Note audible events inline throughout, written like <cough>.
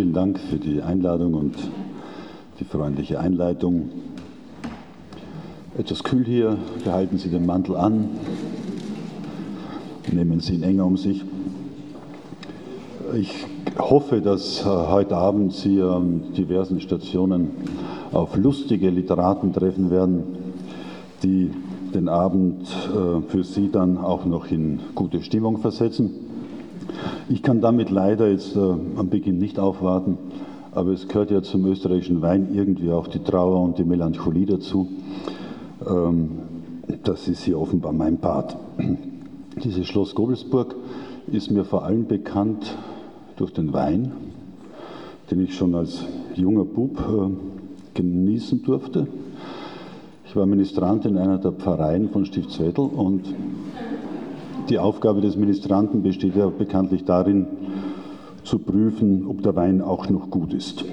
Vielen Dank für die Einladung und die freundliche Einleitung. Etwas kühl hier, behalten Sie den Mantel an, nehmen Sie ihn enger um sich. Ich hoffe, dass äh, heute Abend Sie an diversen Stationen auf lustige Literaten treffen werden, die den Abend äh, für Sie dann auch noch in gute Stimmung versetzen. Ich kann damit leider jetzt äh, am Beginn nicht aufwarten, aber es gehört ja zum österreichischen Wein irgendwie auch die Trauer und die Melancholie dazu. Ähm, das ist hier offenbar mein Part. <clears throat> Dieses Schloss Gobelsburg ist mir vor allem bekannt durch den Wein, den ich schon als junger Bub äh, genießen durfte. Ich war Ministrant in einer der Pfarreien von Stiftswedel und die Aufgabe des Ministranten besteht ja bekanntlich darin, zu prüfen, ob der Wein auch noch gut ist.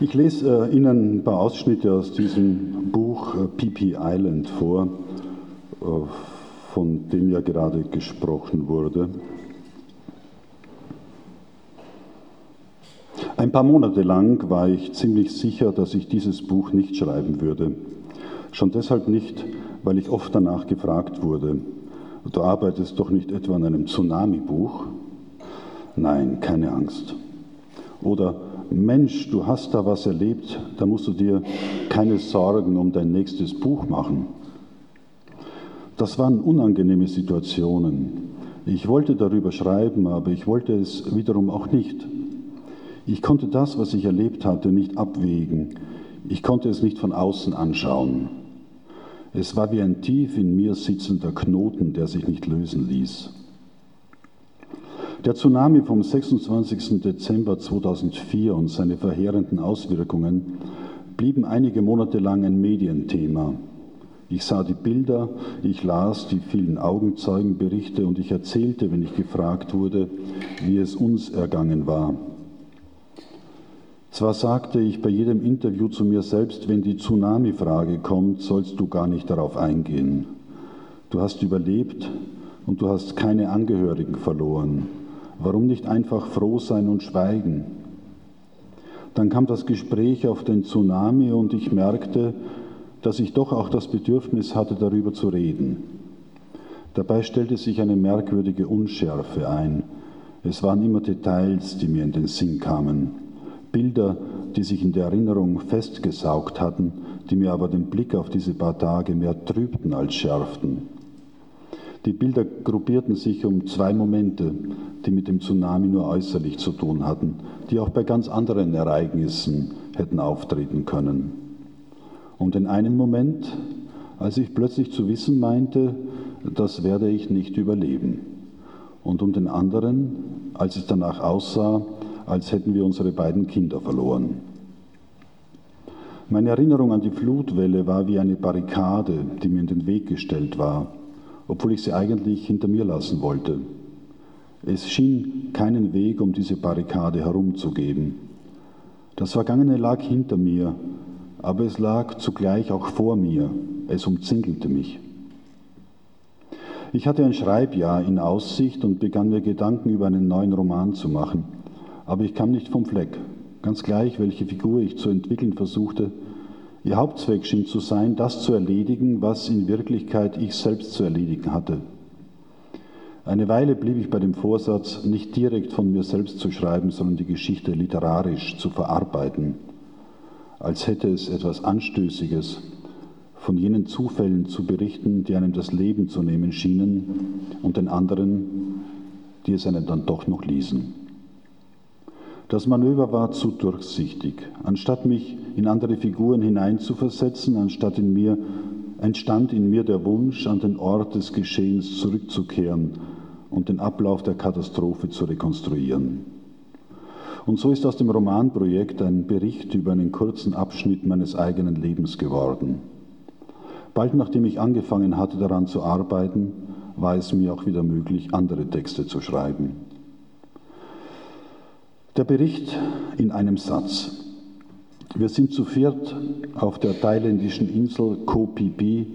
Ich lese äh, Ihnen ein paar Ausschnitte aus diesem Buch äh, PP Island vor, äh, von dem ja gerade gesprochen wurde. Ein paar Monate lang war ich ziemlich sicher, dass ich dieses Buch nicht schreiben würde. Schon deshalb nicht, weil ich oft danach gefragt wurde, du arbeitest doch nicht etwa an einem Tsunami-Buch? Nein, keine Angst. Oder Mensch, du hast da was erlebt, da musst du dir keine Sorgen um dein nächstes Buch machen. Das waren unangenehme Situationen. Ich wollte darüber schreiben, aber ich wollte es wiederum auch nicht. Ich konnte das, was ich erlebt hatte, nicht abwägen. Ich konnte es nicht von außen anschauen. Es war wie ein tief in mir sitzender Knoten, der sich nicht lösen ließ. Der Tsunami vom 26. Dezember 2004 und seine verheerenden Auswirkungen blieben einige Monate lang ein Medienthema. Ich sah die Bilder, ich las die vielen Augenzeugenberichte und ich erzählte, wenn ich gefragt wurde, wie es uns ergangen war. Zwar sagte ich bei jedem Interview zu mir selbst, wenn die Tsunami-Frage kommt, sollst du gar nicht darauf eingehen. Du hast überlebt und du hast keine Angehörigen verloren. Warum nicht einfach froh sein und schweigen? Dann kam das Gespräch auf den Tsunami und ich merkte, dass ich doch auch das Bedürfnis hatte, darüber zu reden. Dabei stellte sich eine merkwürdige Unschärfe ein. Es waren immer Details, die mir in den Sinn kamen. Bilder, die sich in der Erinnerung festgesaugt hatten, die mir aber den Blick auf diese paar Tage mehr trübten als schärften. Die Bilder gruppierten sich um zwei Momente, die mit dem Tsunami nur äußerlich zu tun hatten, die auch bei ganz anderen Ereignissen hätten auftreten können. Um den einen Moment, als ich plötzlich zu wissen meinte, das werde ich nicht überleben. Und um den anderen, als es danach aussah, als hätten wir unsere beiden Kinder verloren. Meine Erinnerung an die Flutwelle war wie eine Barrikade, die mir in den Weg gestellt war, obwohl ich sie eigentlich hinter mir lassen wollte. Es schien keinen Weg um diese Barrikade herumzugeben. Das Vergangene lag hinter mir, aber es lag zugleich auch vor mir. Es umzingelte mich. Ich hatte ein Schreibjahr in Aussicht und begann mir Gedanken über einen neuen Roman zu machen aber ich kam nicht vom Fleck. Ganz gleich, welche Figur ich zu entwickeln versuchte, ihr Hauptzweck schien zu sein, das zu erledigen, was in Wirklichkeit ich selbst zu erledigen hatte. Eine Weile blieb ich bei dem Vorsatz, nicht direkt von mir selbst zu schreiben, sondern die Geschichte literarisch zu verarbeiten, als hätte es etwas Anstößiges, von jenen Zufällen zu berichten, die einem das Leben zu nehmen schienen und den anderen, die es einem dann doch noch ließen. Das Manöver war zu durchsichtig. Anstatt mich in andere Figuren hineinzuversetzen, anstatt in mir, entstand in mir der Wunsch, an den Ort des Geschehens zurückzukehren und den Ablauf der Katastrophe zu rekonstruieren. Und so ist aus dem Romanprojekt ein Bericht über einen kurzen Abschnitt meines eigenen Lebens geworden. Bald nachdem ich angefangen hatte daran zu arbeiten, war es mir auch wieder möglich, andere Texte zu schreiben. Der Bericht in einem Satz. Wir sind zu viert auf der thailändischen Insel Koh Phi Phi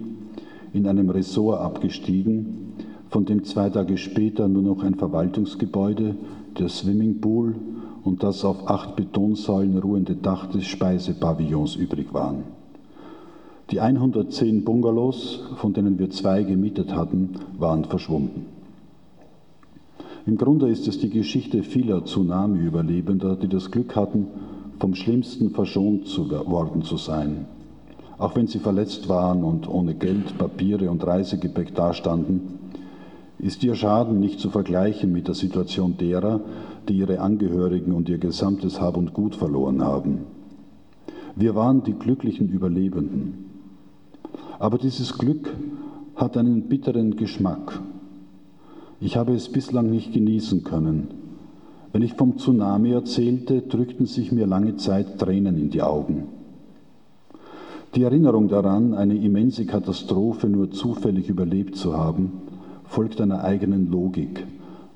in einem Ressort abgestiegen, von dem zwei Tage später nur noch ein Verwaltungsgebäude, der Swimmingpool und das auf acht Betonsäulen ruhende Dach des Speisepavillons übrig waren. Die 110 Bungalows, von denen wir zwei gemietet hatten, waren verschwunden. Im Grunde ist es die Geschichte vieler Tsunami-Überlebender, die das Glück hatten, vom Schlimmsten verschont zu worden zu sein. Auch wenn sie verletzt waren und ohne Geld, Papiere und Reisegepäck dastanden, ist ihr Schaden nicht zu vergleichen mit der Situation derer, die ihre Angehörigen und ihr gesamtes Hab und Gut verloren haben. Wir waren die glücklichen Überlebenden. Aber dieses Glück hat einen bitteren Geschmack. Ich habe es bislang nicht genießen können. Wenn ich vom Tsunami erzählte, drückten sich mir lange Zeit Tränen in die Augen. Die Erinnerung daran, eine immense Katastrophe nur zufällig überlebt zu haben, folgt einer eigenen Logik.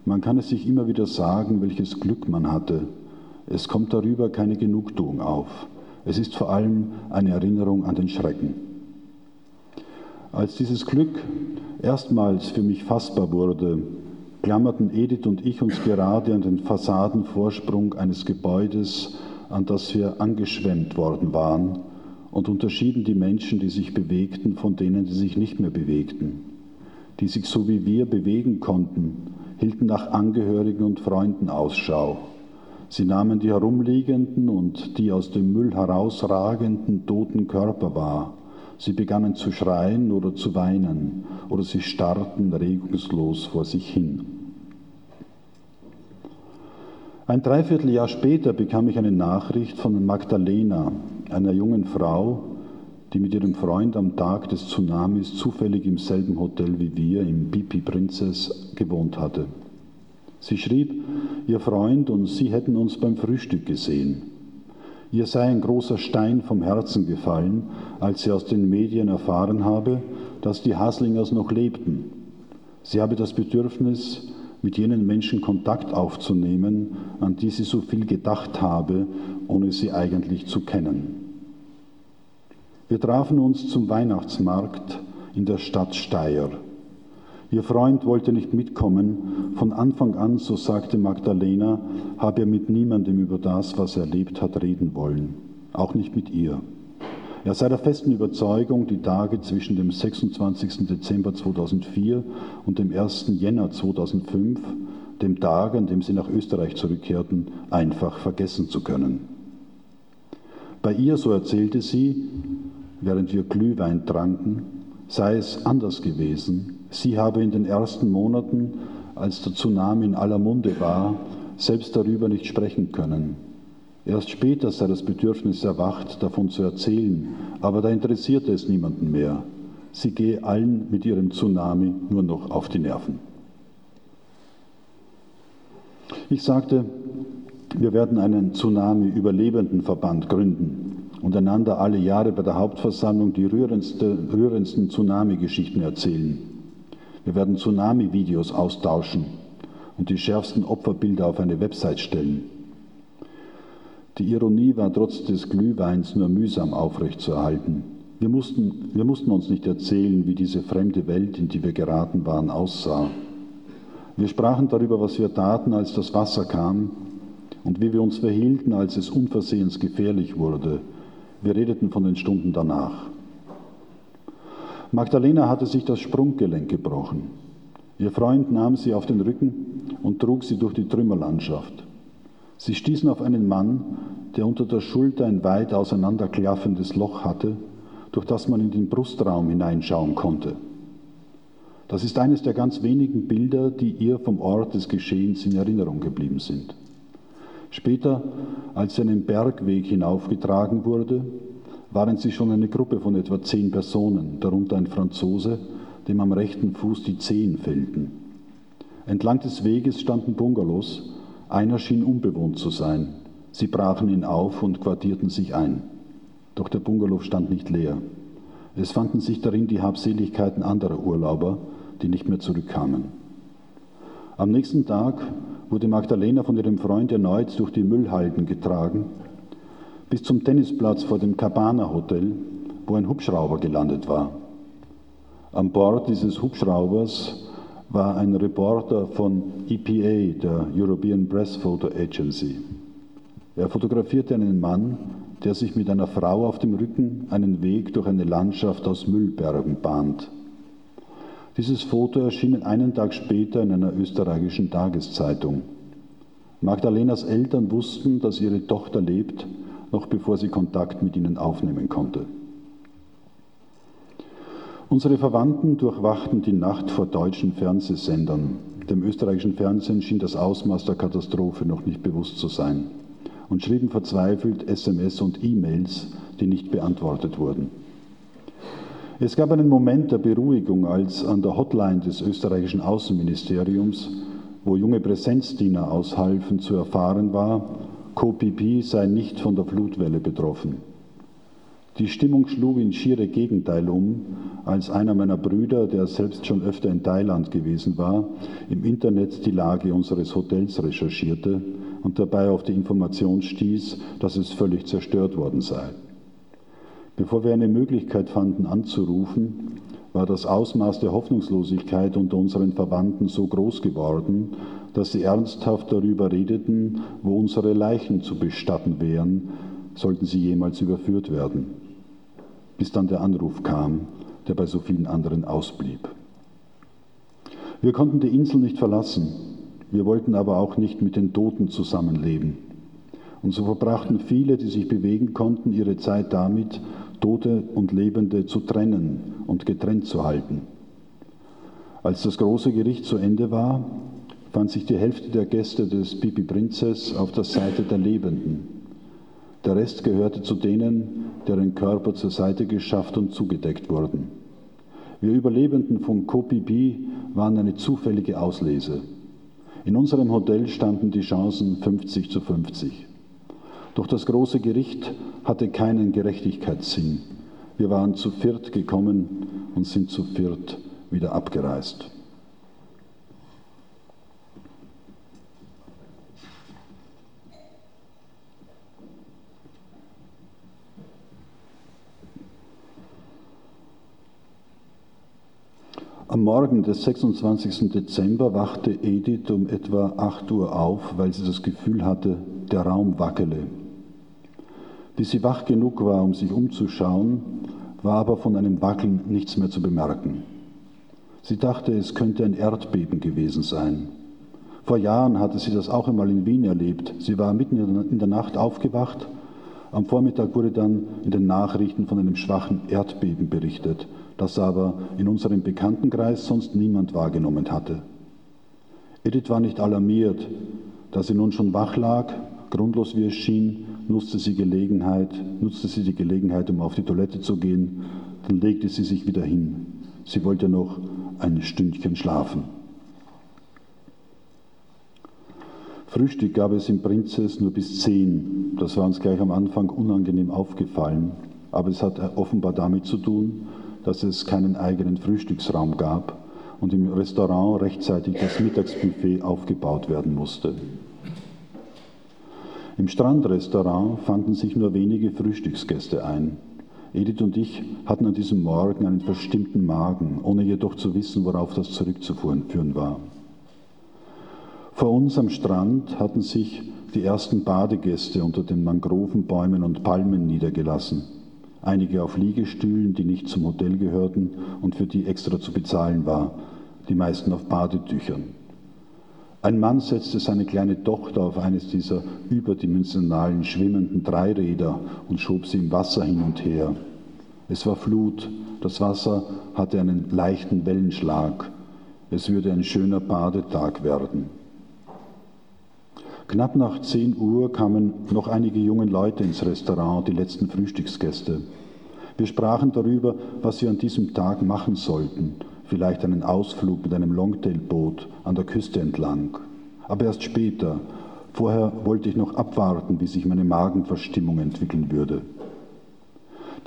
Man kann es sich immer wieder sagen, welches Glück man hatte. Es kommt darüber keine Genugtuung auf. Es ist vor allem eine Erinnerung an den Schrecken. Als dieses Glück erstmals für mich fassbar wurde, klammerten Edith und ich uns gerade an den Fassadenvorsprung eines Gebäudes, an das wir angeschwemmt worden waren, und unterschieden die Menschen, die sich bewegten, von denen, die sich nicht mehr bewegten die sich so wie wir bewegen konnten, hielten nach Angehörigen und Freunden Ausschau. Sie nahmen die herumliegenden und die aus dem Müll herausragenden toten Körper wahr. Sie begannen zu schreien oder zu weinen oder sie starrten regungslos vor sich hin. Ein Dreivierteljahr später bekam ich eine Nachricht von Magdalena, einer jungen Frau, die mit ihrem Freund am Tag des Tsunamis zufällig im selben Hotel wie wir, im Pipi Princess, gewohnt hatte. Sie schrieb, ihr Freund und sie hätten uns beim Frühstück gesehen. Ihr sei ein großer Stein vom Herzen gefallen, als sie aus den Medien erfahren habe, dass die Haslingers noch lebten. Sie habe das Bedürfnis, mit jenen Menschen Kontakt aufzunehmen, an die sie so viel gedacht habe, ohne sie eigentlich zu kennen. Wir trafen uns zum Weihnachtsmarkt in der Stadt Steyr. Ihr Freund wollte nicht mitkommen. Von Anfang an, so sagte Magdalena, habe er mit niemandem über das, was er erlebt hat, reden wollen. Auch nicht mit ihr. Er sei der festen Überzeugung, die Tage zwischen dem 26. Dezember 2004 und dem 1. Jänner 2005, dem Tag, an dem sie nach Österreich zurückkehrten, einfach vergessen zu können. Bei ihr, so erzählte sie, während wir Glühwein tranken, sei es anders gewesen. Sie habe in den ersten Monaten, als der Tsunami in aller Munde war, selbst darüber nicht sprechen können. Erst später sei das Bedürfnis erwacht, davon zu erzählen, aber da interessierte es niemanden mehr. Sie gehe allen mit ihrem Tsunami nur noch auf die Nerven. Ich sagte, wir werden einen Tsunami-Überlebendenverband gründen und einander alle Jahre bei der Hauptversammlung die rührendste, rührendsten Tsunami-Geschichten erzählen. Wir werden Tsunami-Videos austauschen und die schärfsten Opferbilder auf eine Website stellen. Die Ironie war trotz des Glühweins nur mühsam aufrechtzuerhalten. Wir mussten, wir mussten uns nicht erzählen, wie diese fremde Welt, in die wir geraten waren, aussah. Wir sprachen darüber, was wir taten, als das Wasser kam und wie wir uns verhielten, als es unversehens gefährlich wurde wir redeten von den Stunden danach. Magdalena hatte sich das Sprunggelenk gebrochen. Ihr Freund nahm sie auf den Rücken und trug sie durch die Trümmerlandschaft. Sie stießen auf einen Mann, der unter der Schulter ein weit auseinanderklaffendes Loch hatte, durch das man in den Brustraum hineinschauen konnte. Das ist eines der ganz wenigen Bilder, die ihr vom Ort des Geschehens in Erinnerung geblieben sind. Später, als sie einen Bergweg hinaufgetragen wurde, waren sie schon eine Gruppe von etwa zehn Personen, darunter ein Franzose, dem am rechten Fuß die Zehen fehlten. Entlang des Weges standen Bungalows, einer schien unbewohnt zu sein. Sie brachen ihn auf und quartierten sich ein. Doch der Bungalow stand nicht leer. Es fanden sich darin die Habseligkeiten anderer Urlauber, die nicht mehr zurückkamen. Am nächsten Tag wurde Magdalena von ihrem Freund erneut durch die Müllhalden getragen, bis zum Tennisplatz vor dem Cabana Hotel, wo ein Hubschrauber gelandet war. An Bord dieses Hubschraubers war ein Reporter von EPA, der European Press Photo Agency. Er fotografierte einen Mann, der sich mit einer Frau auf dem Rücken einen Weg durch eine Landschaft aus Müllbergen bahnt. Dieses Foto erschien einen Tag später in einer österreichischen Tageszeitung. Magdalenas Eltern wussten, dass ihre Tochter lebt, noch bevor sie Kontakt mit ihnen aufnehmen konnte. Unsere Verwandten durchwachten die Nacht vor deutschen Fernsehsendern. Dem österreichischen Fernsehen schien das Ausmaß der Katastrophe noch nicht bewusst zu sein und schrieben verzweifelt SMS und E-Mails, die nicht beantwortet wurden. Es gab einen Moment der Beruhigung, als an der Hotline des österreichischen Außenministeriums, wo junge Präsenzdiener aushalfen, zu erfahren war, Kopipi sei nicht von der Flutwelle betroffen. Die Stimmung schlug in schiere Gegenteil um, als einer meiner Brüder, der selbst schon öfter in Thailand gewesen war, im Internet die Lage unseres Hotels recherchierte und dabei auf die Information stieß, dass es völlig zerstört worden sei. Bevor wir eine Möglichkeit fanden anzurufen, war das Ausmaß der Hoffnungslosigkeit unter unseren Verwandten so groß geworden, dass sie ernsthaft darüber redeten, wo unsere Leichen zu bestatten wären, sollten sie jemals überführt werden. Bis dann der Anruf kam, der bei so vielen anderen ausblieb. Wir konnten die Insel nicht verlassen, wir wollten aber auch nicht mit den Toten zusammenleben. Und so verbrachten viele, die sich bewegen konnten, ihre Zeit damit, Tote und Lebende zu trennen und getrennt zu halten. Als das große Gericht zu Ende war, fand sich die Hälfte der Gäste des Pipi Prinzess auf der Seite der Lebenden. Der Rest gehörte zu denen, deren Körper zur Seite geschafft und zugedeckt wurden. Wir Überlebenden von Kopipi waren eine zufällige Auslese. In unserem Hotel standen die Chancen 50 zu 50. Doch das große Gericht hatte keinen Gerechtigkeitssinn. Wir waren zu viert gekommen und sind zu viert wieder abgereist. Am Morgen des 26. Dezember wachte Edith um etwa 8 Uhr auf, weil sie das Gefühl hatte, der Raum wackele. Bis sie wach genug war, um sich umzuschauen, war aber von einem Wackeln nichts mehr zu bemerken. Sie dachte, es könnte ein Erdbeben gewesen sein. Vor Jahren hatte sie das auch einmal in Wien erlebt. Sie war mitten in der Nacht aufgewacht. Am Vormittag wurde dann in den Nachrichten von einem schwachen Erdbeben berichtet das aber in unserem Bekanntenkreis sonst niemand wahrgenommen hatte. Edith war nicht alarmiert, da sie nun schon wach lag, grundlos wie es schien, nutzte sie, Gelegenheit, nutzte sie die Gelegenheit, um auf die Toilette zu gehen, dann legte sie sich wieder hin. Sie wollte noch ein Stündchen schlafen. Frühstück gab es im Prinzess nur bis zehn. Das war uns gleich am Anfang unangenehm aufgefallen, aber es hat offenbar damit zu tun, dass es keinen eigenen Frühstücksraum gab und im Restaurant rechtzeitig das Mittagsbuffet aufgebaut werden musste. Im Strandrestaurant fanden sich nur wenige Frühstücksgäste ein. Edith und ich hatten an diesem Morgen einen verstimmten Magen, ohne jedoch zu wissen, worauf das zurückzuführen war. Vor uns am Strand hatten sich die ersten Badegäste unter den Mangrovenbäumen und Palmen niedergelassen einige auf Liegestühlen, die nicht zum Hotel gehörten und für die extra zu bezahlen war, die meisten auf Badetüchern. Ein Mann setzte seine kleine Tochter auf eines dieser überdimensionalen schwimmenden Dreiräder und schob sie im Wasser hin und her. Es war Flut, das Wasser hatte einen leichten Wellenschlag. Es würde ein schöner Badetag werden. Knapp nach 10 Uhr kamen noch einige junge Leute ins Restaurant, die letzten Frühstücksgäste. Wir sprachen darüber, was sie an diesem Tag machen sollten, vielleicht einen Ausflug mit einem Longtailboot an der Küste entlang. Aber erst später. Vorher wollte ich noch abwarten, wie sich meine Magenverstimmung entwickeln würde.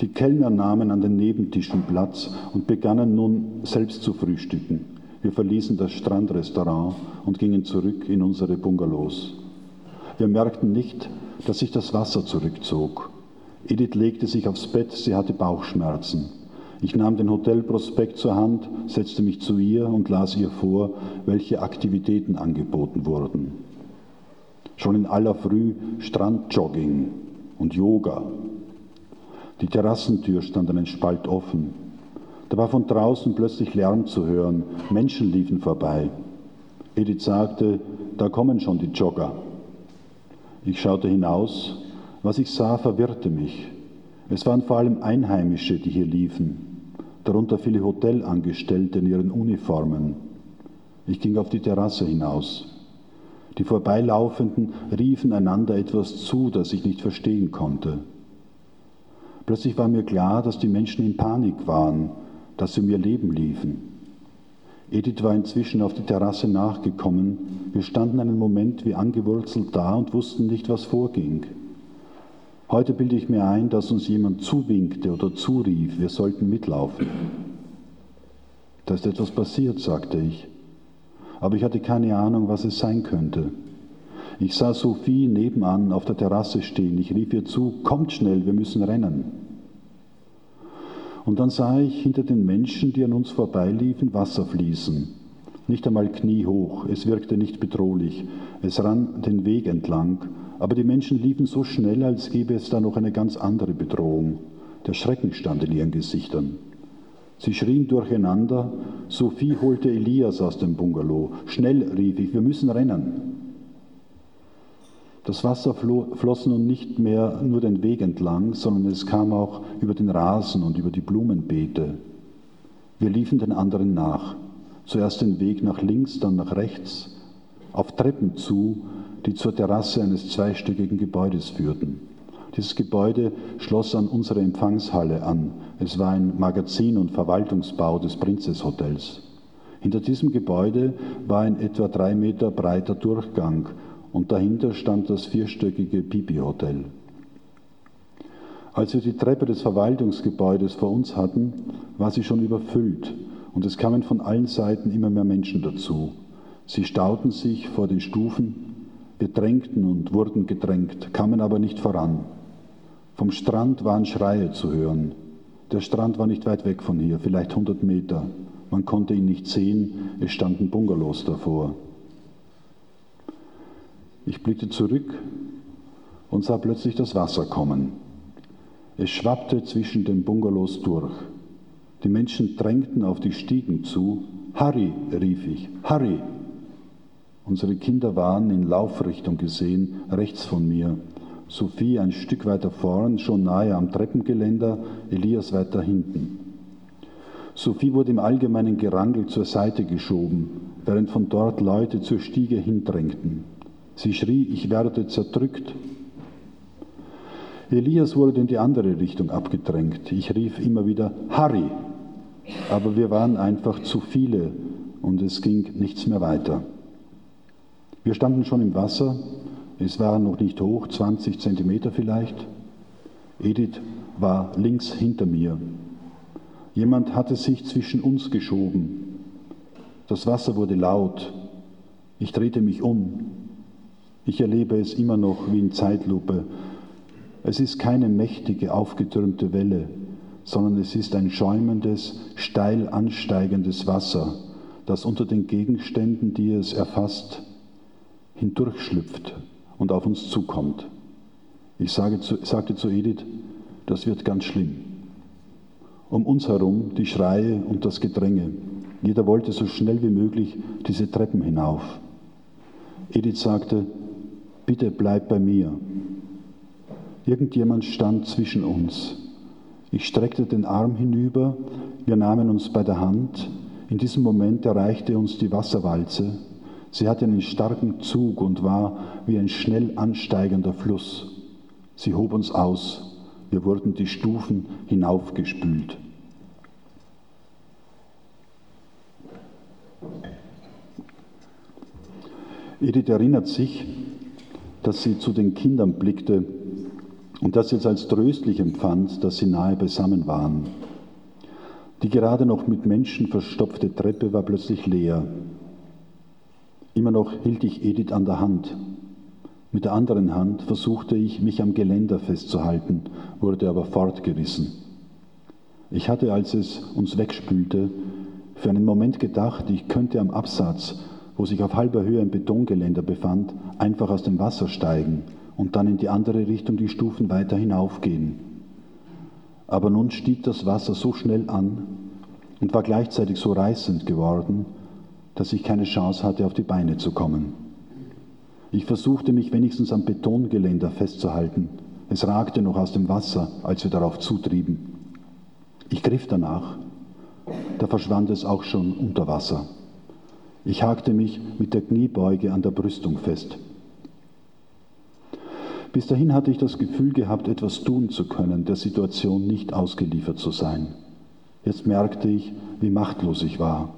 Die Kellner nahmen an den Nebentischen Platz und begannen nun selbst zu frühstücken. Wir verließen das Strandrestaurant und gingen zurück in unsere Bungalows. Wir merkten nicht, dass sich das Wasser zurückzog. Edith legte sich aufs Bett, sie hatte Bauchschmerzen. Ich nahm den Hotelprospekt zur Hand, setzte mich zu ihr und las ihr vor, welche Aktivitäten angeboten wurden. Schon in aller Früh Strandjogging und Yoga. Die Terrassentür stand einen Spalt offen. Da war von draußen plötzlich Lärm zu hören. Menschen liefen vorbei. Edith sagte, da kommen schon die Jogger. Ich schaute hinaus. Was ich sah, verwirrte mich. Es waren vor allem Einheimische, die hier liefen, darunter viele Hotelangestellte in ihren Uniformen. Ich ging auf die Terrasse hinaus. Die Vorbeilaufenden riefen einander etwas zu, das ich nicht verstehen konnte. Plötzlich war mir klar, dass die Menschen in Panik waren, dass sie um ihr Leben liefen. Edith war inzwischen auf die Terrasse nachgekommen. Wir standen einen Moment wie angewurzelt da und wussten nicht, was vorging. Heute bilde ich mir ein, dass uns jemand zuwinkte oder zurief, wir sollten mitlaufen. Da ist etwas passiert, sagte ich. Aber ich hatte keine Ahnung, was es sein könnte. Ich sah Sophie nebenan auf der Terrasse stehen. Ich rief ihr zu, kommt schnell, wir müssen rennen. Und dann sah ich hinter den Menschen, die an uns vorbeiliefen, Wasser fließen. Nicht einmal kniehoch, es wirkte nicht bedrohlich. Es rann den Weg entlang, aber die Menschen liefen so schnell, als gäbe es da noch eine ganz andere Bedrohung. Der Schrecken stand in ihren Gesichtern. Sie schrien durcheinander. Sophie holte Elias aus dem Bungalow. Schnell, rief ich, wir müssen rennen. Das Wasser floss nun nicht mehr nur den Weg entlang, sondern es kam auch über den Rasen und über die Blumenbeete. Wir liefen den anderen nach. Zuerst den Weg nach links, dann nach rechts, auf Treppen zu, die zur Terrasse eines zweistöckigen Gebäudes führten. Dieses Gebäude schloss an unsere Empfangshalle an. Es war ein Magazin und Verwaltungsbau des Princess Hotels. Hinter diesem Gebäude war ein etwa drei Meter breiter Durchgang und dahinter stand das vierstöckige Pipi-Hotel. Als wir die Treppe des Verwaltungsgebäudes vor uns hatten, war sie schon überfüllt und es kamen von allen Seiten immer mehr Menschen dazu. Sie stauten sich vor den Stufen, wir drängten und wurden gedrängt, kamen aber nicht voran. Vom Strand waren Schreie zu hören. Der Strand war nicht weit weg von hier, vielleicht 100 Meter. Man konnte ihn nicht sehen, es standen Bungalows davor. Ich blickte zurück und sah plötzlich das Wasser kommen. Es schwappte zwischen den Bungalows durch. Die Menschen drängten auf die Stiegen zu. Harry, rief ich, Harry! Unsere Kinder waren in Laufrichtung gesehen, rechts von mir. Sophie ein Stück weiter vorn, schon nahe am Treppengeländer, Elias weiter hinten. Sophie wurde im allgemeinen Gerangel zur Seite geschoben, während von dort Leute zur Stiege hindrängten. Sie schrie, ich werde zerdrückt. Elias wurde in die andere Richtung abgedrängt. Ich rief immer wieder, Harry! Aber wir waren einfach zu viele und es ging nichts mehr weiter. Wir standen schon im Wasser, es war noch nicht hoch, 20 Zentimeter vielleicht. Edith war links hinter mir. Jemand hatte sich zwischen uns geschoben. Das Wasser wurde laut. Ich drehte mich um. Ich erlebe es immer noch wie in Zeitlupe. Es ist keine mächtige, aufgetürmte Welle, sondern es ist ein schäumendes, steil ansteigendes Wasser, das unter den Gegenständen, die es erfasst, hindurchschlüpft und auf uns zukommt. Ich sage zu, sagte zu Edith, das wird ganz schlimm. Um uns herum die Schreie und das Gedränge. Jeder wollte so schnell wie möglich diese Treppen hinauf. Edith sagte, bitte bleib bei mir. Irgendjemand stand zwischen uns. Ich streckte den Arm hinüber, wir nahmen uns bei der Hand. In diesem Moment erreichte uns die Wasserwalze. Sie hatte einen starken Zug und war wie ein schnell ansteigender Fluss. Sie hob uns aus. Wir wurden die Stufen hinaufgespült. Edith erinnert sich, dass sie zu den Kindern blickte und sie es als tröstlich empfand, dass sie nahe beisammen waren. Die gerade noch mit Menschen verstopfte Treppe war plötzlich leer. Immer noch hielt ich Edith an der Hand. Mit der anderen Hand versuchte ich, mich am Geländer festzuhalten, wurde aber fortgerissen. Ich hatte, als es uns wegspülte, für einen Moment gedacht, ich könnte am Absatz, wo sich auf halber Höhe ein Betongeländer befand, einfach aus dem Wasser steigen und dann in die andere Richtung die Stufen weiter hinaufgehen. Aber nun stieg das Wasser so schnell an und war gleichzeitig so reißend geworden, dass ich keine Chance hatte, auf die Beine zu kommen. Ich versuchte mich wenigstens am Betongeländer festzuhalten. Es ragte noch aus dem Wasser, als wir darauf zutrieben. Ich griff danach, da verschwand es auch schon unter Wasser. Ich hakte mich mit der Kniebeuge an der Brüstung fest. Bis dahin hatte ich das Gefühl gehabt, etwas tun zu können, der Situation nicht ausgeliefert zu sein. Jetzt merkte ich, wie machtlos ich war.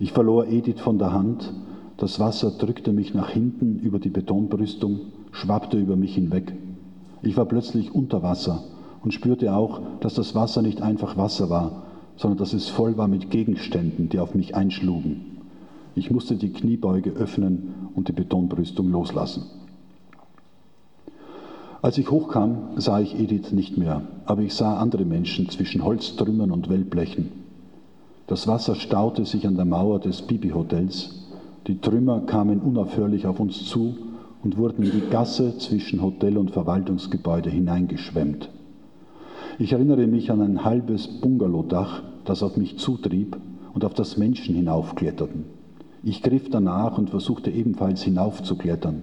Ich verlor Edith von der Hand, das Wasser drückte mich nach hinten über die Betonbrüstung, schwappte über mich hinweg. Ich war plötzlich unter Wasser und spürte auch, dass das Wasser nicht einfach Wasser war, sondern dass es voll war mit Gegenständen, die auf mich einschlugen. Ich musste die Kniebeuge öffnen und die Betonbrüstung loslassen. Als ich hochkam, sah ich Edith nicht mehr, aber ich sah andere Menschen zwischen Holztrümmern und Wellblechen. Das Wasser staute sich an der Mauer des Bibi-Hotels. Die Trümmer kamen unaufhörlich auf uns zu und wurden in die Gasse zwischen Hotel und Verwaltungsgebäude hineingeschwemmt. Ich erinnere mich an ein halbes Bungalowdach, das auf mich zutrieb und auf das Menschen hinaufkletterten. Ich griff danach und versuchte ebenfalls hinaufzuklettern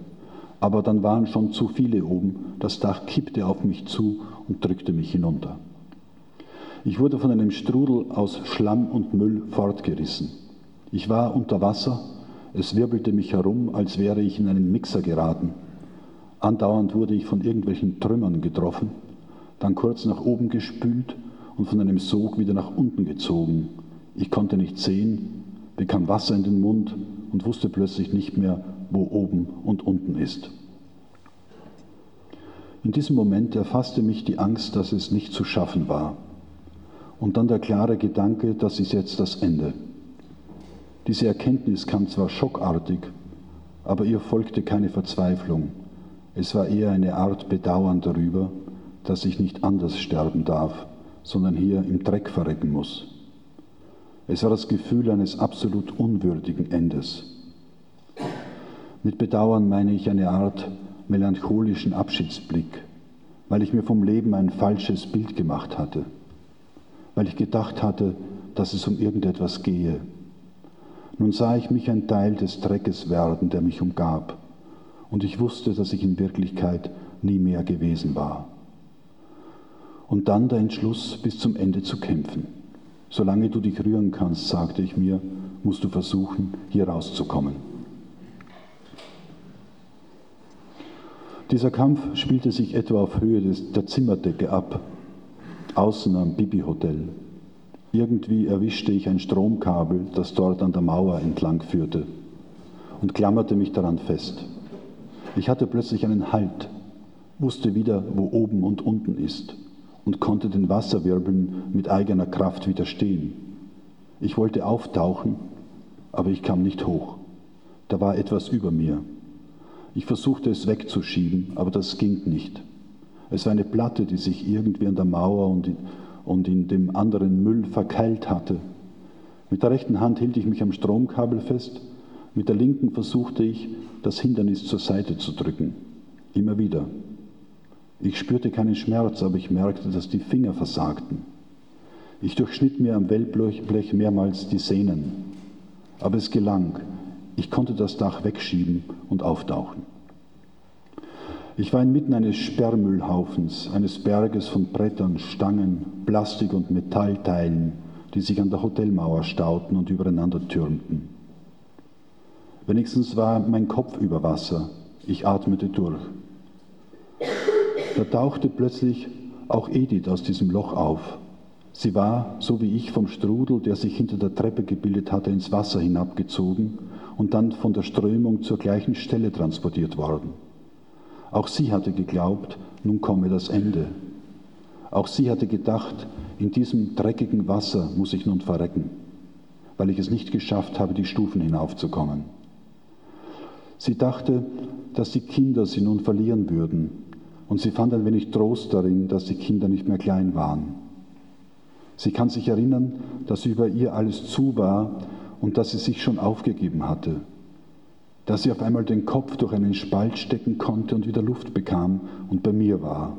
aber dann waren schon zu viele oben, das Dach kippte auf mich zu und drückte mich hinunter. Ich wurde von einem Strudel aus Schlamm und Müll fortgerissen. Ich war unter Wasser, es wirbelte mich herum, als wäre ich in einen Mixer geraten. Andauernd wurde ich von irgendwelchen Trümmern getroffen, dann kurz nach oben gespült und von einem Sog wieder nach unten gezogen. Ich konnte nicht sehen, bekam Wasser in den Mund und wusste plötzlich nicht mehr, wo oben und unten ist. In diesem Moment erfasste mich die Angst, dass es nicht zu schaffen war. Und dann der klare Gedanke, das ist jetzt das Ende. Diese Erkenntnis kam zwar schockartig, aber ihr folgte keine Verzweiflung. Es war eher eine Art Bedauern darüber, dass ich nicht anders sterben darf, sondern hier im Dreck verrecken muss. Es war das Gefühl eines absolut unwürdigen Endes. Mit Bedauern meine ich eine Art melancholischen Abschiedsblick, weil ich mir vom Leben ein falsches Bild gemacht hatte, weil ich gedacht hatte, dass es um irgendetwas gehe. Nun sah ich mich ein Teil des Dreckes werden, der mich umgab, und ich wusste, dass ich in Wirklichkeit nie mehr gewesen war. Und dann der Entschluss, bis zum Ende zu kämpfen. Solange du dich rühren kannst, sagte ich mir, musst du versuchen, hier rauszukommen. Dieser Kampf spielte sich etwa auf Höhe des, der Zimmerdecke ab, außen am Bibi-Hotel. Irgendwie erwischte ich ein Stromkabel, das dort an der Mauer entlang führte, und klammerte mich daran fest. Ich hatte plötzlich einen Halt, wusste wieder, wo oben und unten ist und konnte den Wasserwirbeln mit eigener Kraft widerstehen. Ich wollte auftauchen, aber ich kam nicht hoch. Da war etwas über mir. Ich versuchte es wegzuschieben, aber das ging nicht. Es war eine Platte, die sich irgendwie an der Mauer und in, und in dem anderen Müll verkeilt hatte. Mit der rechten Hand hielt ich mich am Stromkabel fest, mit der linken versuchte ich, das Hindernis zur Seite zu drücken. Immer wieder. Ich spürte keinen Schmerz, aber ich merkte, dass die Finger versagten. Ich durchschnitt mir am Wellblech mehrmals die Sehnen. Aber es gelang. Ich konnte das Dach wegschieben und auftauchen. Ich war inmitten eines Sperrmüllhaufens, eines Berges von Brettern, Stangen, Plastik- und Metallteilen, die sich an der Hotelmauer stauten und übereinander türmten. Wenigstens war mein Kopf über Wasser. Ich atmete durch. Da tauchte plötzlich auch Edith aus diesem Loch auf. Sie war, so wie ich, vom Strudel, der sich hinter der Treppe gebildet hatte, ins Wasser hinabgezogen und dann von der Strömung zur gleichen Stelle transportiert worden. Auch sie hatte geglaubt, nun komme das Ende. Auch sie hatte gedacht, in diesem dreckigen Wasser muss ich nun verrecken, weil ich es nicht geschafft habe, die Stufen hinaufzukommen. Sie dachte, dass die Kinder sie nun verlieren würden, und sie fand ein wenig Trost darin, dass die Kinder nicht mehr klein waren. Sie kann sich erinnern, dass über ihr alles zu war und dass sie sich schon aufgegeben hatte, dass sie auf einmal den Kopf durch einen Spalt stecken konnte und wieder Luft bekam und bei mir war.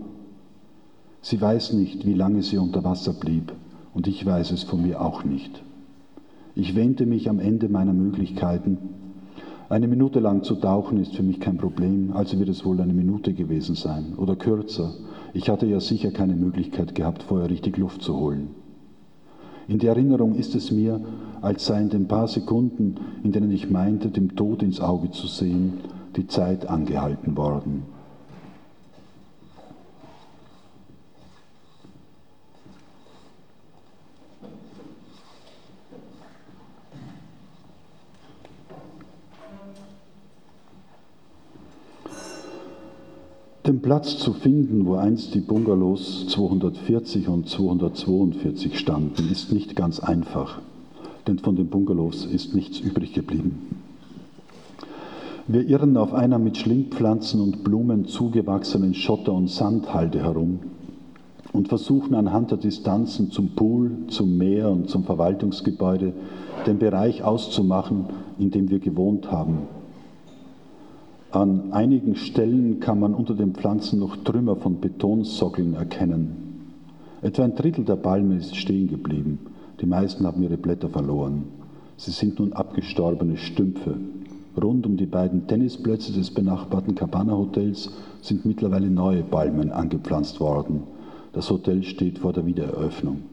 Sie weiß nicht, wie lange sie unter Wasser blieb und ich weiß es von mir auch nicht. Ich wähnte mich am Ende meiner Möglichkeiten. Eine Minute lang zu tauchen ist für mich kein Problem, also wird es wohl eine Minute gewesen sein oder kürzer. Ich hatte ja sicher keine Möglichkeit gehabt, vorher richtig Luft zu holen. In der Erinnerung ist es mir, als sei in den paar Sekunden, in denen ich meinte, dem Tod ins Auge zu sehen, die Zeit angehalten worden. Platz zu finden, wo einst die Bungalows 240 und 242 standen, ist nicht ganz einfach, denn von den Bungalows ist nichts übrig geblieben. Wir irren auf einer mit Schlingpflanzen und Blumen zugewachsenen Schotter- und Sandhalde herum und versuchen anhand der Distanzen zum Pool, zum Meer und zum Verwaltungsgebäude den Bereich auszumachen, in dem wir gewohnt haben an einigen Stellen kann man unter den Pflanzen noch Trümmer von Betonsockeln erkennen. Etwa ein Drittel der Palme ist stehen geblieben. Die meisten haben ihre Blätter verloren. Sie sind nun abgestorbene Stümpfe. Rund um die beiden Tennisplätze des benachbarten Cabana Hotels sind mittlerweile neue Palmen angepflanzt worden. Das Hotel steht vor der Wiedereröffnung.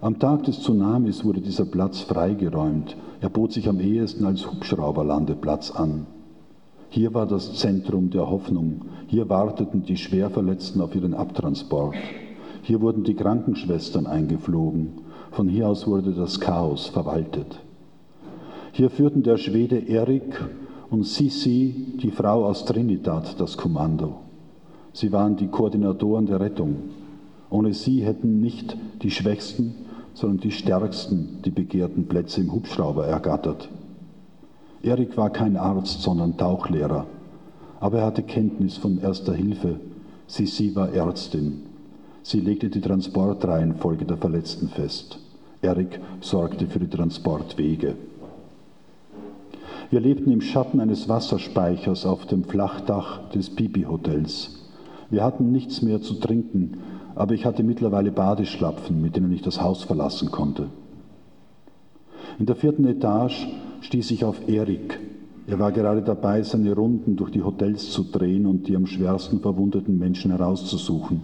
Am Tag des Tsunamis wurde dieser Platz freigeräumt. Er bot sich am ehesten als Hubschrauberlandeplatz an. Hier war das Zentrum der Hoffnung. Hier warteten die Schwerverletzten auf ihren Abtransport. Hier wurden die Krankenschwestern eingeflogen. Von hier aus wurde das Chaos verwaltet. Hier führten der Schwede Erik und Sisi, die Frau aus Trinidad, das Kommando. Sie waren die Koordinatoren der Rettung. Ohne sie hätten nicht die Schwächsten, sondern die Stärksten die begehrten Plätze im Hubschrauber ergattert. Erik war kein Arzt, sondern Tauchlehrer. Aber er hatte Kenntnis von erster Hilfe. Sisi war Ärztin. Sie legte die Transportreihenfolge der Verletzten fest. Erik sorgte für die Transportwege. Wir lebten im Schatten eines Wasserspeichers auf dem Flachdach des Pipi-Hotels. Wir hatten nichts mehr zu trinken, aber ich hatte mittlerweile Badeschlapfen, mit denen ich das Haus verlassen konnte. In der vierten Etage stieß ich auf Erik. Er war gerade dabei, seine Runden durch die Hotels zu drehen und die am schwersten verwundeten Menschen herauszusuchen.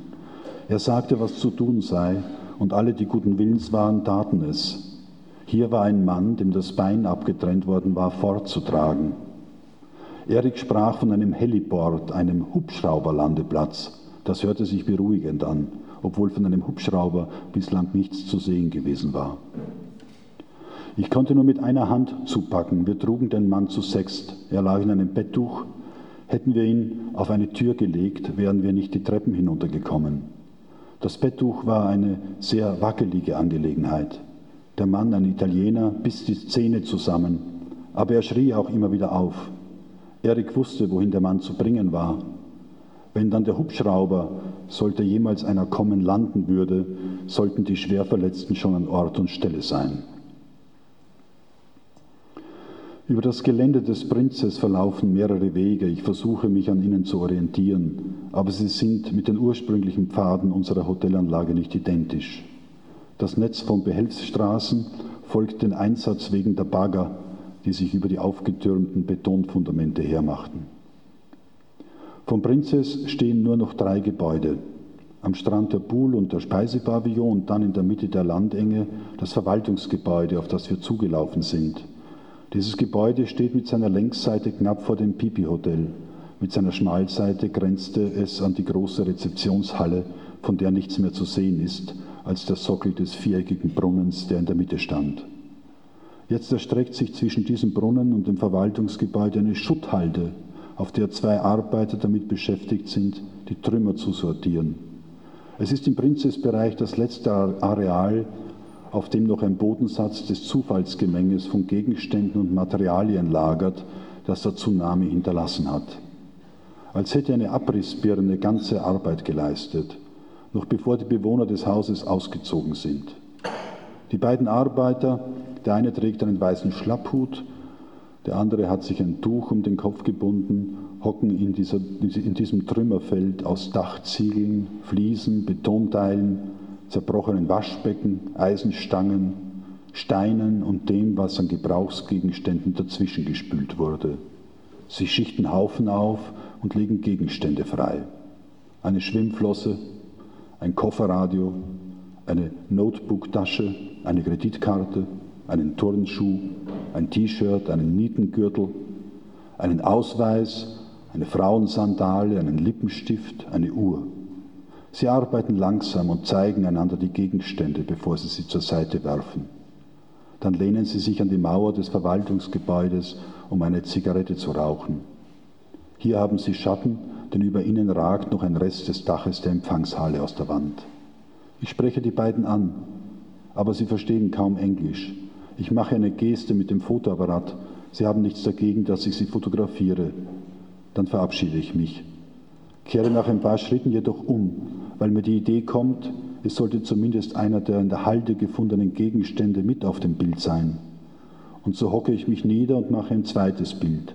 Er sagte, was zu tun sei, und alle, die guten Willens waren, taten es. Hier war ein Mann, dem das Bein abgetrennt worden war, fortzutragen. Erik sprach von einem Heliport, einem Hubschrauberlandeplatz. Das hörte sich beruhigend an, obwohl von einem Hubschrauber bislang nichts zu sehen gewesen war. Ich konnte nur mit einer Hand zupacken. Wir trugen den Mann zu sechst. Er lag in einem Betttuch. Hätten wir ihn auf eine Tür gelegt, wären wir nicht die Treppen hinuntergekommen. Das Betttuch war eine sehr wackelige Angelegenheit. Der Mann, ein Italiener, biss die Zähne zusammen, aber er schrie auch immer wieder auf. Erik wusste, wohin der Mann zu bringen war. Wenn dann der Hubschrauber, sollte jemals einer kommen, landen würde, sollten die Schwerverletzten schon an Ort und Stelle sein. Über das Gelände des Prinzes verlaufen mehrere Wege. Ich versuche mich an ihnen zu orientieren, aber sie sind mit den ursprünglichen Pfaden unserer Hotelanlage nicht identisch. Das Netz von Behelfsstraßen folgt den Einsatzwegen der Bagger, die sich über die aufgetürmten Betonfundamente hermachten. Vom Prinzes stehen nur noch drei Gebäude. Am Strand der Pool und der Speisepavillon und dann in der Mitte der Landenge das Verwaltungsgebäude, auf das wir zugelaufen sind. Dieses Gebäude steht mit seiner Längsseite knapp vor dem Pipi-Hotel. Mit seiner Schmalseite grenzte es an die große Rezeptionshalle, von der nichts mehr zu sehen ist, als der Sockel des viereckigen Brunnens, der in der Mitte stand. Jetzt erstreckt sich zwischen diesem Brunnen und dem Verwaltungsgebäude eine Schutthalde, auf der zwei Arbeiter damit beschäftigt sind, die Trümmer zu sortieren. Es ist im Prinzesbereich das letzte Areal, auf dem noch ein Bodensatz des Zufallsgemenges von Gegenständen und Materialien lagert, das der Tsunami hinterlassen hat. Als hätte eine Abrissbirne ganze Arbeit geleistet. noch bevor die Bewohner des Hauses ausgezogen sind. Die beiden Arbeiter, der eine trägt einen weißen Schlapphut, der andere hat sich ein Tuch um den Kopf gebunden, hocken in, dieser, in diesem Trümmerfeld aus Dachziegeln, Fliesen, Betonteilen, zerbrochenen Waschbecken, Eisenstangen, Steinen und dem, was an Gebrauchsgegenständen dazwischen gespült wurde. Sie schichten Haufen auf und legen Gegenstände frei. Eine Schwimmflosse, ein Kofferradio, eine Notebooktasche, eine Kreditkarte, einen Turnschuh, ein T-Shirt, einen Nietengürtel, einen Ausweis, eine Frauensandale, einen Lippenstift, eine Uhr. Sie arbeiten langsam und zeigen einander die Gegenstände, bevor sie sie zur Seite werfen. Dann lehnen sie sich an die Mauer des Verwaltungsgebäudes, um eine Zigarette zu rauchen. Hier haben sie Schatten, denn über ihnen ragt noch ein Rest des Daches der Empfangshalle aus der Wand. Ich spreche die beiden an, aber sie verstehen kaum Englisch. Ich mache eine Geste mit dem Fotoapparat. Sie haben nichts dagegen, dass ich sie fotografiere. Dann verabschiede ich mich. Kehre nach ein paar Schritten jedoch um, weil mir die Idee kommt, es sollte zumindest einer der in der Halde gefundenen Gegenstände mit auf dem Bild sein. Und so hocke ich mich nieder und mache ein zweites Bild.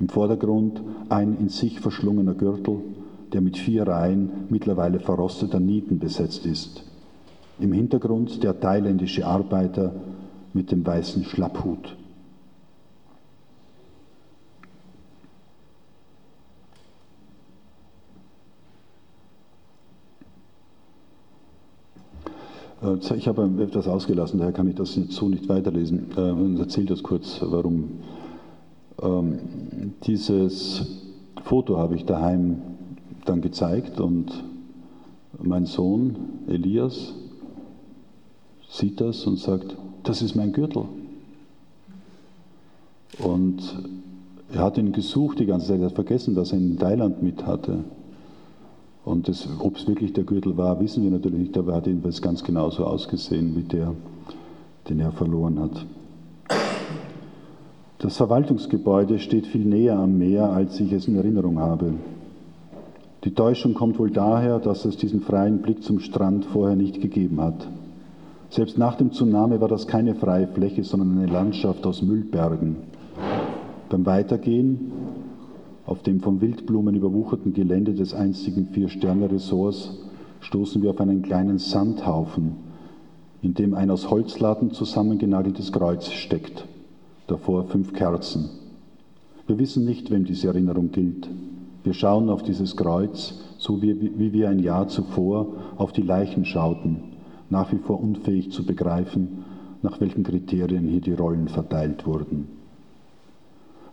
Im Vordergrund ein in sich verschlungener Gürtel, der mit vier Reihen mittlerweile verrosteter Nieten besetzt ist. Im Hintergrund der thailändische Arbeiter mit dem weißen Schlapphut. Ich habe etwas ausgelassen, daher kann ich das jetzt so nicht weiterlesen. Ich äh, erzähle das kurz, warum. Ähm, dieses Foto habe ich daheim dann gezeigt und mein Sohn Elias sieht das und sagt, das ist mein Gürtel. Und er hat ihn gesucht die ganze Zeit, er hat vergessen, dass er ihn in Thailand mit hatte. Und ob es wirklich der Gürtel war, wissen wir natürlich nicht, aber er hat jedenfalls ganz genauso ausgesehen wie der, den er verloren hat. Das Verwaltungsgebäude steht viel näher am Meer, als ich es in Erinnerung habe. Die Täuschung kommt wohl daher, dass es diesen freien Blick zum Strand vorher nicht gegeben hat. Selbst nach dem Tsunami war das keine freie Fläche, sondern eine Landschaft aus Müllbergen. Beim Weitergehen auf dem vom Wildblumen überwucherten Gelände des einstigen Vier-Sterne-Ressorts stoßen wir auf einen kleinen Sandhaufen, in dem ein aus Holzlatten zusammengenageltes Kreuz steckt, davor fünf Kerzen. Wir wissen nicht, wem diese Erinnerung gilt. Wir schauen auf dieses Kreuz, so wie, wie wir ein Jahr zuvor auf die Leichen schauten, nach wie vor unfähig zu begreifen, nach welchen Kriterien hier die Rollen verteilt wurden.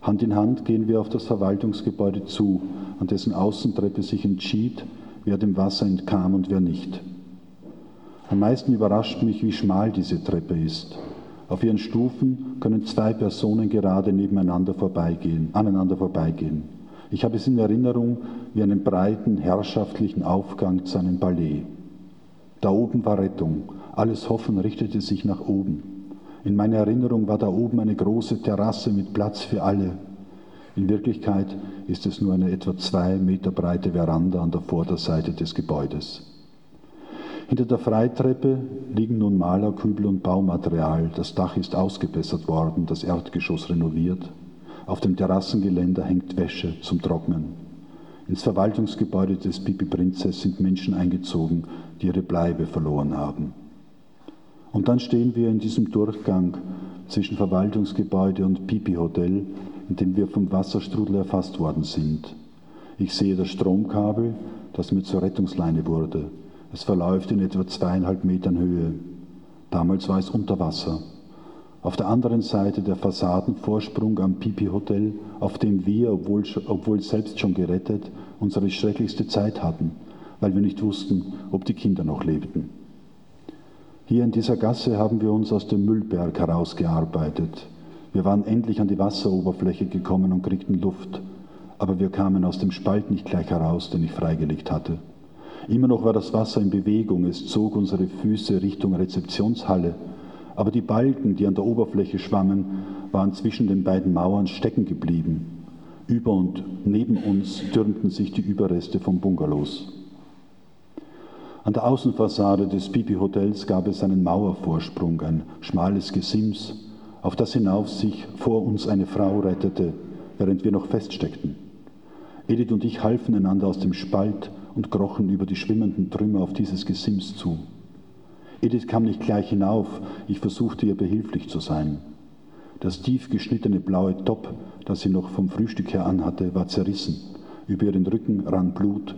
Hand in Hand gehen wir auf das Verwaltungsgebäude zu, an dessen Außentreppe sich entschied, wer dem Wasser entkam und wer nicht. Am meisten überrascht mich, wie schmal diese Treppe ist. Auf ihren Stufen können zwei Personen gerade nebeneinander vorbeigehen, aneinander vorbeigehen. Ich habe es in Erinnerung wie einen breiten, herrschaftlichen Aufgang zu einem Ballet. Da oben war Rettung. Alles Hoffen richtete sich nach oben. In meiner Erinnerung war da oben eine große Terrasse mit Platz für alle. In Wirklichkeit ist es nur eine etwa zwei Meter breite Veranda an der Vorderseite des Gebäudes. Hinter der Freitreppe liegen nun Malerkübel und Baumaterial. Das Dach ist ausgebessert worden, das Erdgeschoss renoviert. Auf dem Terrassengeländer hängt Wäsche zum Trocknen. Ins Verwaltungsgebäude des Pipi Prinzess sind Menschen eingezogen, die ihre Bleibe verloren haben. Und dann stehen wir in diesem Durchgang zwischen Verwaltungsgebäude und Pipi Hotel, in dem wir vom Wasserstrudel erfasst worden sind. Ich sehe das Stromkabel, das mir zur Rettungsleine wurde. Es verläuft in etwa zweieinhalb Metern Höhe. Damals war es unter Wasser. Auf der anderen Seite der Fassadenvorsprung am Pipi Hotel, auf dem wir, obwohl, obwohl selbst schon gerettet, unsere schrecklichste Zeit hatten, weil wir nicht wussten, ob die Kinder noch lebten. Hier in dieser Gasse haben wir uns aus dem Müllberg herausgearbeitet. Wir waren endlich an die Wasseroberfläche gekommen und kriegten Luft, aber wir kamen aus dem Spalt nicht gleich heraus, den ich freigelegt hatte. Immer noch war das Wasser in Bewegung, es zog unsere Füße Richtung Rezeptionshalle aber die Balken, die an der Oberfläche schwammen, waren zwischen den beiden Mauern stecken geblieben. Über und neben uns türmten sich die Überreste von Bungalows. An der Außenfassade des Pipi-Hotels gab es einen Mauervorsprung, ein schmales Gesims, auf das hinauf sich vor uns eine Frau rettete, während wir noch feststeckten. Edith und ich halfen einander aus dem Spalt und krochen über die schwimmenden Trümmer auf dieses Gesims zu. Edith kam nicht gleich hinauf, ich versuchte ihr behilflich zu sein. Das tief geschnittene blaue Top, das sie noch vom Frühstück her anhatte, war zerrissen. Über ihren Rücken rann Blut.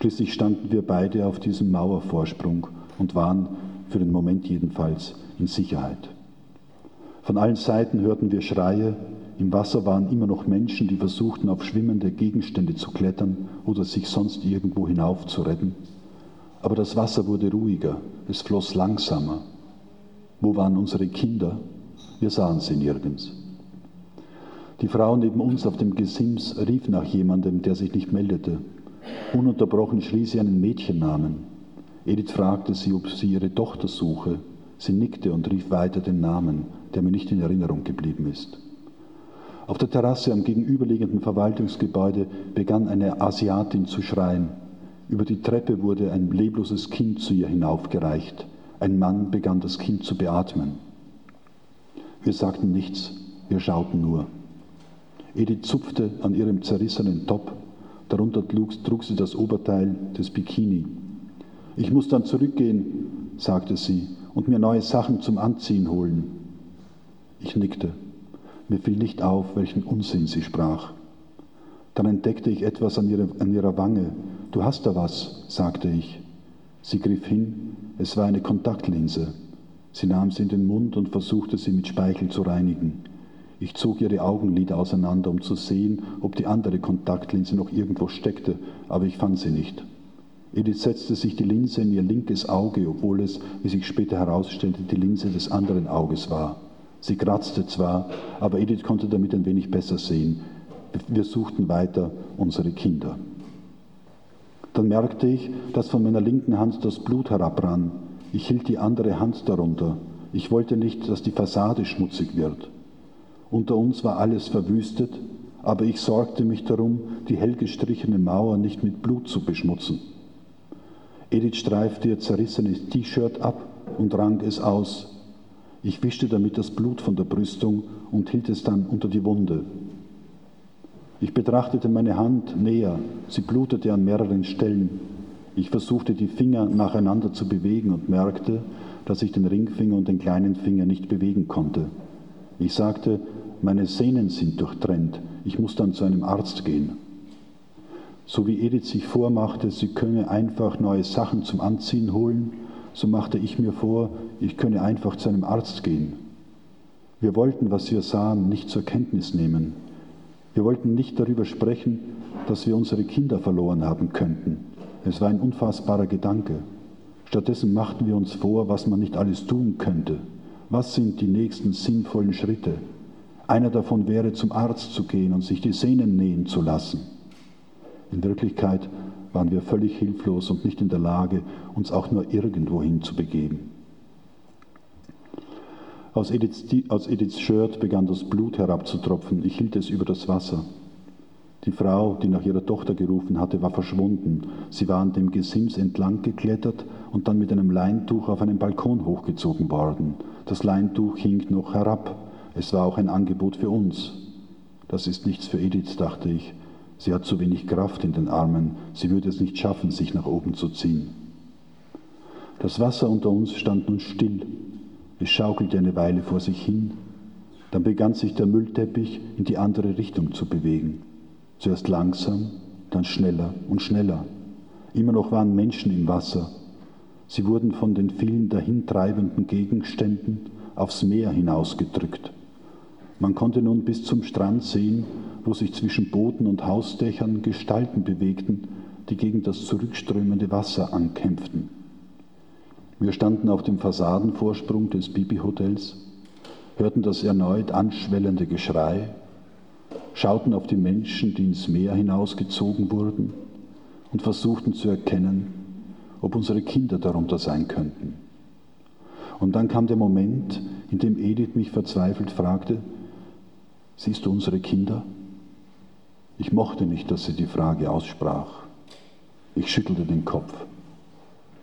Schließlich standen wir beide auf diesem Mauervorsprung und waren, für den Moment jedenfalls, in Sicherheit. Von allen Seiten hörten wir Schreie, im Wasser waren immer noch Menschen, die versuchten, auf schwimmende Gegenstände zu klettern oder sich sonst irgendwo hinauf zu retten. Aber das Wasser wurde ruhiger, es floss langsamer. Wo waren unsere Kinder? Wir sahen sie nirgends. Die Frau neben uns auf dem Gesims rief nach jemandem, der sich nicht meldete. Ununterbrochen schrie sie einen Mädchennamen. Edith fragte sie, ob sie ihre Tochter suche. Sie nickte und rief weiter den Namen, der mir nicht in Erinnerung geblieben ist. Auf der Terrasse am gegenüberliegenden Verwaltungsgebäude begann eine Asiatin zu schreien. Über die Treppe wurde ein lebloses Kind zu ihr hinaufgereicht. Ein Mann begann das Kind zu beatmen. Wir sagten nichts, wir schauten nur. Edith zupfte an ihrem zerrissenen Top, darunter trug, trug sie das Oberteil des Bikini. Ich muss dann zurückgehen, sagte sie, und mir neue Sachen zum Anziehen holen. Ich nickte. Mir fiel nicht auf, welchen Unsinn sie sprach. Dann entdeckte ich etwas an ihrer, an ihrer Wange. Du hast da was, sagte ich. Sie griff hin, es war eine Kontaktlinse. Sie nahm sie in den Mund und versuchte sie mit Speichel zu reinigen. Ich zog ihre Augenlider auseinander, um zu sehen, ob die andere Kontaktlinse noch irgendwo steckte, aber ich fand sie nicht. Edith setzte sich die Linse in ihr linkes Auge, obwohl es, wie sich später herausstellte, die Linse des anderen Auges war. Sie kratzte zwar, aber Edith konnte damit ein wenig besser sehen. Wir suchten weiter unsere Kinder. Dann merkte ich, dass von meiner linken Hand das Blut herabrann. Ich hielt die andere Hand darunter. Ich wollte nicht, dass die Fassade schmutzig wird. Unter uns war alles verwüstet, aber ich sorgte mich darum, die hell gestrichene Mauer nicht mit Blut zu beschmutzen. Edith streifte ihr zerrissenes T-Shirt ab und rang es aus. Ich wischte damit das Blut von der Brüstung und hielt es dann unter die Wunde. Ich betrachtete meine Hand näher, sie blutete an mehreren Stellen. Ich versuchte die Finger nacheinander zu bewegen und merkte, dass ich den Ringfinger und den kleinen Finger nicht bewegen konnte. Ich sagte, meine Sehnen sind durchtrennt, ich muss dann zu einem Arzt gehen. So wie Edith sich vormachte, sie könne einfach neue Sachen zum Anziehen holen, so machte ich mir vor, ich könne einfach zu einem Arzt gehen. Wir wollten, was wir sahen, nicht zur Kenntnis nehmen. Wir wollten nicht darüber sprechen, dass wir unsere Kinder verloren haben könnten. Es war ein unfassbarer Gedanke. Stattdessen machten wir uns vor, was man nicht alles tun könnte. Was sind die nächsten sinnvollen Schritte? Einer davon wäre, zum Arzt zu gehen und sich die Sehnen nähen zu lassen. In Wirklichkeit waren wir völlig hilflos und nicht in der Lage, uns auch nur irgendwohin zu begeben. Aus Ediths, aus Ediths Shirt begann das Blut herabzutropfen. Ich hielt es über das Wasser. Die Frau, die nach ihrer Tochter gerufen hatte, war verschwunden. Sie war an dem Gesims entlang geklettert und dann mit einem Leintuch auf einen Balkon hochgezogen worden. Das Leintuch hing noch herab. Es war auch ein Angebot für uns. Das ist nichts für Edith, dachte ich. Sie hat zu wenig Kraft in den Armen, sie würde es nicht schaffen, sich nach oben zu ziehen. Das Wasser unter uns stand nun still. Es schaukelte eine Weile vor sich hin. Dann begann sich der Müllteppich in die andere Richtung zu bewegen. Zuerst langsam, dann schneller und schneller. Immer noch waren Menschen im Wasser. Sie wurden von den vielen dahintreibenden Gegenständen aufs Meer hinausgedrückt. Man konnte nun bis zum Strand sehen, wo sich zwischen Booten und Hausdächern Gestalten bewegten, die gegen das zurückströmende Wasser ankämpften. Wir standen auf dem Fassadenvorsprung des Bibi-Hotels, hörten das erneut anschwellende Geschrei, schauten auf die Menschen, die ins Meer hinausgezogen wurden und versuchten zu erkennen, ob unsere Kinder darunter sein könnten. Und dann kam der Moment, in dem Edith mich verzweifelt fragte, siehst du unsere Kinder? Ich mochte nicht, dass sie die Frage aussprach. Ich schüttelte den Kopf.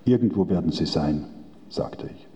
Irgendwo werden sie sein, sagte ich.